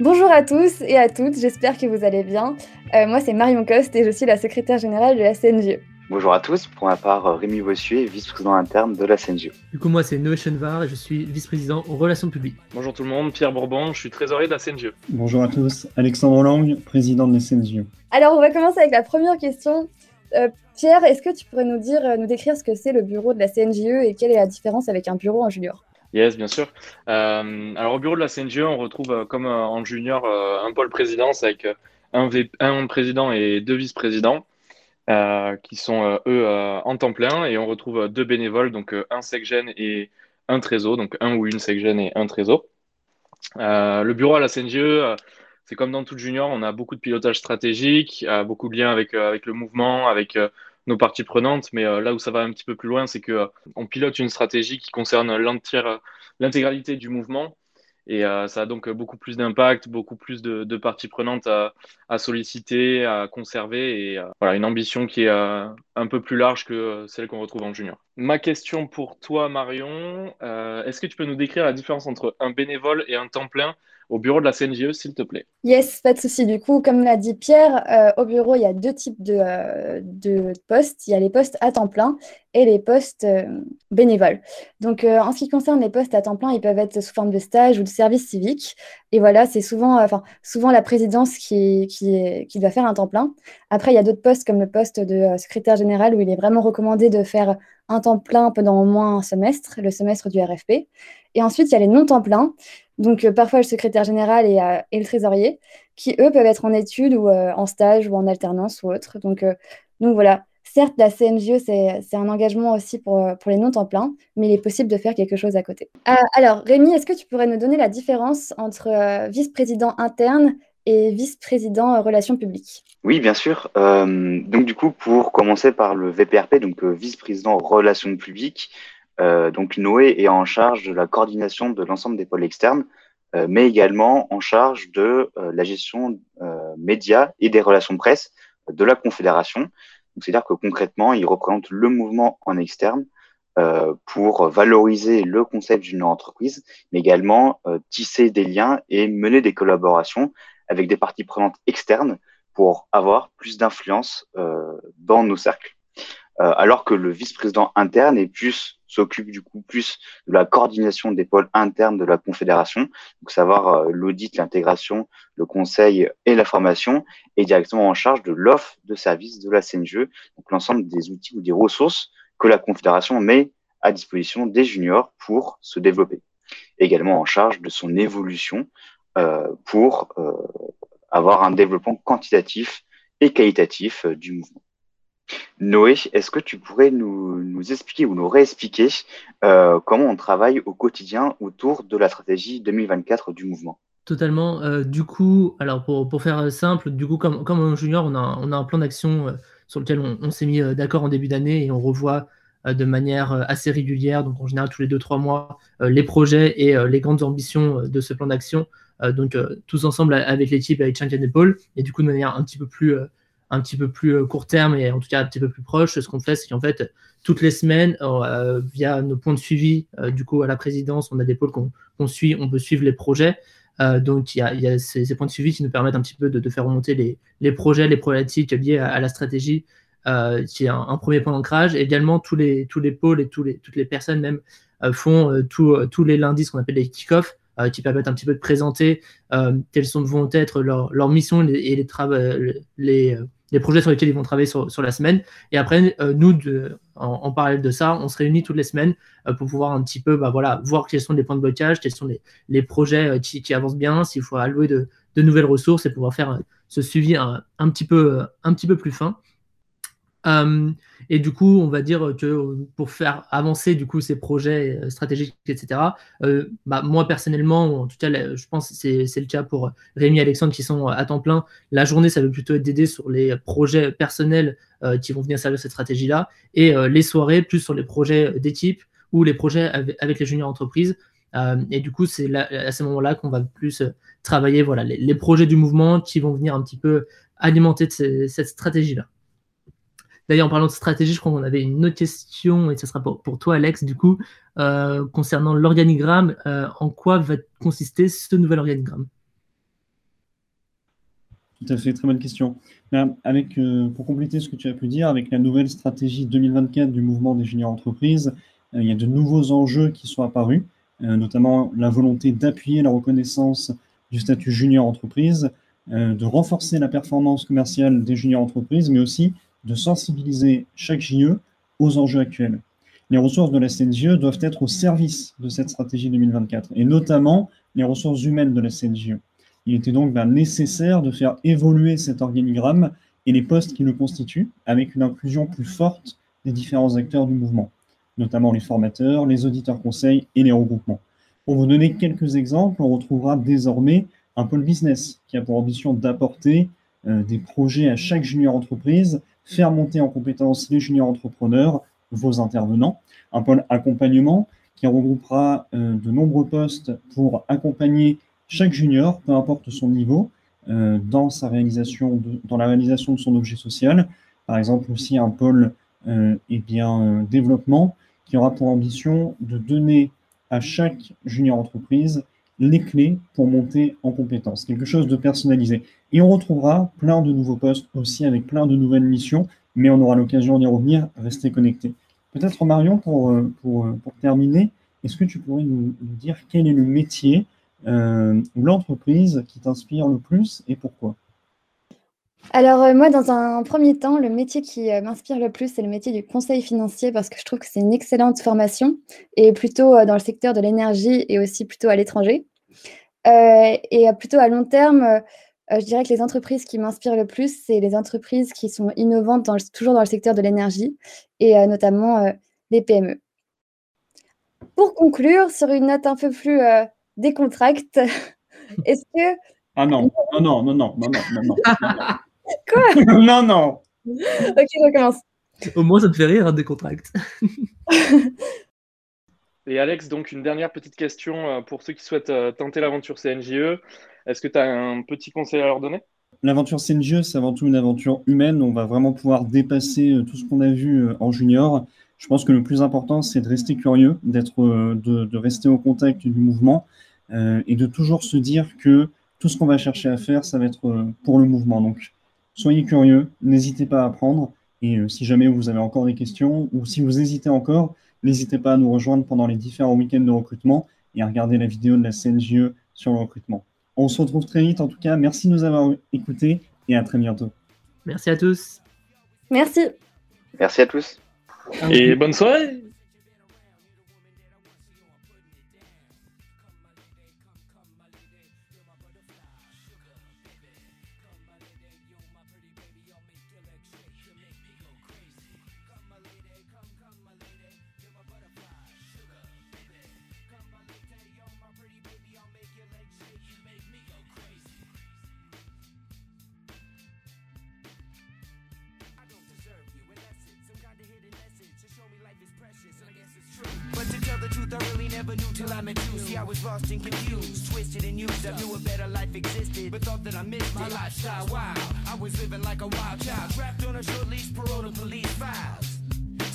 Bonjour à tous et à toutes, j'espère que vous allez bien. Euh, moi, c'est Marion Coste et je suis la secrétaire générale de la CNGE. Bonjour à tous, pour ma part, Rémi Bossuet, vice-président interne de la CNGE. Du coup, moi, c'est Noé Chenvar et je suis vice-président aux relations publiques. Bonjour tout le monde, Pierre Bourbon, je suis trésorier de la CNGE. Bonjour à tous, Alexandre Lang, président de la CNGE. Alors, on va commencer avec la première question. Euh, Pierre, est-ce que tu pourrais nous dire, euh, nous décrire ce que c'est le bureau de la CNGE et quelle est la différence avec un bureau en junior? Yes, bien sûr. Euh, alors au bureau de la CNGE, on retrouve euh, comme euh, en junior un pôle présidence avec un, un président et deux vice-présidents qui sont eux en temps plein et on retrouve deux bénévoles, donc un secgène et un trésor, donc un ou une secgène et un trésor. le bureau à la CNGE, c'est comme dans tout junior, on a beaucoup de pilotage stratégique, beaucoup de liens avec le mouvement, avec nos parties prenantes, mais euh, là où ça va un petit peu plus loin, c'est que euh, on pilote une stratégie qui concerne l'intégralité du mouvement. Et euh, ça a donc beaucoup plus d'impact, beaucoup plus de, parties prenantes à, solliciter, à conserver, et voilà, une ambition qui est un peu plus large que celle qu'on retrouve en junior. Ma question pour toi, Marion, est-ce que tu peux nous décrire la différence entre un bénévole et un temps plein? Au bureau de la CNGE, s'il te plaît. Yes, pas de souci. Du coup, comme l'a dit Pierre, euh, au bureau, il y a deux types de, euh, de, postes. Il y a les postes à temps plein et les postes euh, bénévoles. Donc, en ce qui concerne les postes à temps plein, ils peuvent être sous forme de stage ou de service civique. Et voilà, c'est souvent, souvent la présidence qui, qui, qui doit faire un temps plein. Après, il y a d'autres postes comme le poste de secrétaire général où il est vraiment recommandé de faire un temps plein pendant au moins un semestre, le semestre du RFP. Et ensuite, il y a les non-temps pleins donc euh, parfois le secrétaire général euh, et, le trésorier, qui eux peuvent être en études ou euh, en stage ou en alternance ou autre. Donc, donc voilà, certes la CNGE c'est un engagement aussi pour, pour les non-temps plein, mais il est possible de faire quelque chose à côté. alors Rémi, est-ce que tu pourrais nous donner la différence entre vice-président interne et vice-président relations publiques? Oui, bien sûr. donc du coup, pour commencer par le VPRP, donc vice-président relations publiques, euh, donc Noé est en charge de la coordination de l'ensemble des pôles externes, euh, mais également en charge de euh, la gestion médias et des relations presse de la Confédération. C'est-à-dire que concrètement, il représente le mouvement en externe pour valoriser le concept d'une entreprise, mais également tisser des liens et mener des collaborations avec des parties prenantes externes pour avoir plus d'influence dans nos cercles. alors que le vice-président interne est plus s'occupe du coup plus de la coordination des pôles internes de la Confédération, donc savoir euh, l'audit, l'intégration, le conseil et la formation, et directement en charge de l'offre de services de la CNGE, donc l'ensemble des outils ou des ressources que la Confédération met à disposition des juniors pour se développer. Également en charge de son évolution euh, pour euh, avoir un développement quantitatif et qualitatif du mouvement. Noé, est-ce que tu pourrais nous, expliquer ou nous réexpliquer euh, comment on travaille au quotidien autour de la stratégie 2024 du mouvement? Totalement. Euh, du coup, alors pour, faire simple, du coup, comme, comme junior, on a, un plan d'action euh, sur lequel on, s'est mis d'accord en début d'année et on revoit de manière assez régulière, donc en général tous les 2-3 mois, les projets et les grandes ambitions de ce plan d'action. donc tous ensemble avec l'équipe, avec Champion et Paul, et du coup de manière un petit peu plus un petit peu plus euh, court terme et en tout cas un petit peu plus proche, ce qu'on fait, c'est qu'en fait, toutes les semaines, euh, via nos points de suivi, euh, du coup, à la présidence, on a des pôles qu'on suit, on peut suivre les projets. donc, il y a, ces, points de suivi qui nous permettent un petit peu de, faire remonter les, projets, les problématiques liées à, la stratégie, qui est un, premier point d'ancrage. Également, tous les, tous les pôles et les, toutes les personnes même font tous les lundis ce qu'on appelle les kick-offs, qui permettent un petit peu de présenter quelles sont, vont être leurs leur missions et les, les, les projets sur lesquels ils vont travailler sur, la semaine. Et après, euh, nous, en, parallèle de ça, on se réunit toutes les semaines euh, pour pouvoir un petit peu bah, voilà, voir quels sont les points de blocage, quels sont les, projets euh, qui, avancent bien, s'il faut allouer de, nouvelles ressources et pouvoir faire ce suivi un, petit peu, un petit peu plus fin. Euh, et du coup, on va dire que pour faire avancer du coup ces projets euh, stratégiques, etc. Euh, bah, moi personnellement, en tout cas, je pense que c'est le cas pour Rémi et Alexandre qui sont à temps plein. La journée, ça va plutôt être d'aider sur les projets personnels qui vont venir servir cette stratégie-là, et les soirées plus sur les projets d'équipe ou les projets avec, les juniors entreprises. et du coup, c'est à ce moment-là qu'on va plus travailler voilà, les, projets du mouvement qui vont venir un petit peu alimenter cette stratégie-là. D'ailleurs, en parlant de stratégie, je crois qu'on avait une autre question, et ce sera pour, toi, Alex, du coup, euh, concernant l'organigramme. Euh, en quoi va consister ce nouvel organigramme? Tout à fait, très bonne question. Avec, pour compléter ce que tu as pu dire, avec la nouvelle stratégie 2024 du mouvement des juniors entreprises, il y a de nouveaux enjeux qui sont apparus, notamment la volonté d'appuyer la reconnaissance du statut junior entreprise, de renforcer la performance commerciale des juniors entreprises, mais aussi de sensibiliser chaque JE aux enjeux actuels. Les ressources de la CNJE doivent être au service de cette stratégie 2024, et notamment les ressources humaines de la CNJE. Il était donc ben, nécessaire de faire évoluer cet organigramme et les postes qui le constituent, avec une inclusion plus forte des différents acteurs du mouvement, notamment les formateurs, les auditeurs conseils et les regroupements. Pour vous donner quelques exemples, on retrouvera désormais un pôle business qui a pour ambition d'apporter euh, des projets à chaque junior entreprise faire monter en compétence les juniors entrepreneurs, vos intervenants, un pôle accompagnement qui regroupera euh, de nombreux postes pour accompagner chaque junior, peu importe son niveau, euh, dans, sa réalisation dans la réalisation de son objet social. Par exemple, aussi un pôle euh, eh bien, développement qui aura pour ambition de donner à chaque junior entreprise les clés pour monter en compétences, quelque chose de personnalisé. Et on retrouvera plein de nouveaux postes aussi avec plein de nouvelles missions, mais on aura l'occasion d'y revenir. Restez connectés. Peut-être Marion, pour, euh, pour, euh, pour terminer, est-ce que tu pourrais nous, dire quel est le métier euh, ou l'entreprise qui t'inspire le plus et pourquoi? Alors moi, dans un premier temps, le métier qui m'inspire le plus, c'est le métier du conseil financier parce que je trouve que c'est une excellente formation et plutôt dans le secteur de l'énergie et aussi plutôt à l'étranger. et plutôt à long terme, je dirais que les entreprises qui m'inspirent le plus, c'est les entreprises qui sont innovantes toujours dans le secteur de l'énergie et notamment les PME. Pour conclure, sur une note un peu plus décontracte, est-ce que... Ah non, non, non, non, non, non, non, non. Quoi Non, non. Ok, je recommence. Au moins, ça te fait rire, un décontracte. Et Alex, donc une dernière petite question pour ceux qui souhaitent tenter l'aventure CNJE. Est-ce que tu as un petit conseil à leur donner? L'aventure CNJE, c'est avant tout une aventure humaine. On va vraiment pouvoir dépasser euh, tout ce qu'on a vu euh, en junior. Je pense que le plus important, c'est de rester curieux, d'être, euh, de, rester au contact du mouvement et de toujours se dire que tout ce qu'on va chercher à faire, ça va être pour le mouvement. Donc, soyez curieux, n'hésitez pas à apprendre. Et si jamais vous avez encore des questions ou si vous hésitez encore, n'hésitez pas à nous rejoindre pendant les différents week-ends de recrutement et à regarder la vidéo de la CNJE sur le recrutement. On se retrouve très vite en tout cas. Merci de nous avoir écoutés et à très bientôt. Merci à tous. Merci. Merci à tous. Et bonne soirée. Lost and confused, twisted and used. I knew a better life existed, but thought that I missed my lifestyle. Wow, I was living like a wild child, trapped on a short leash, parole to police files.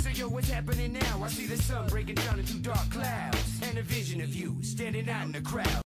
So yo, what's happening now? I see the sun breaking down into dark clouds, and a vision of you standing out in the crowd.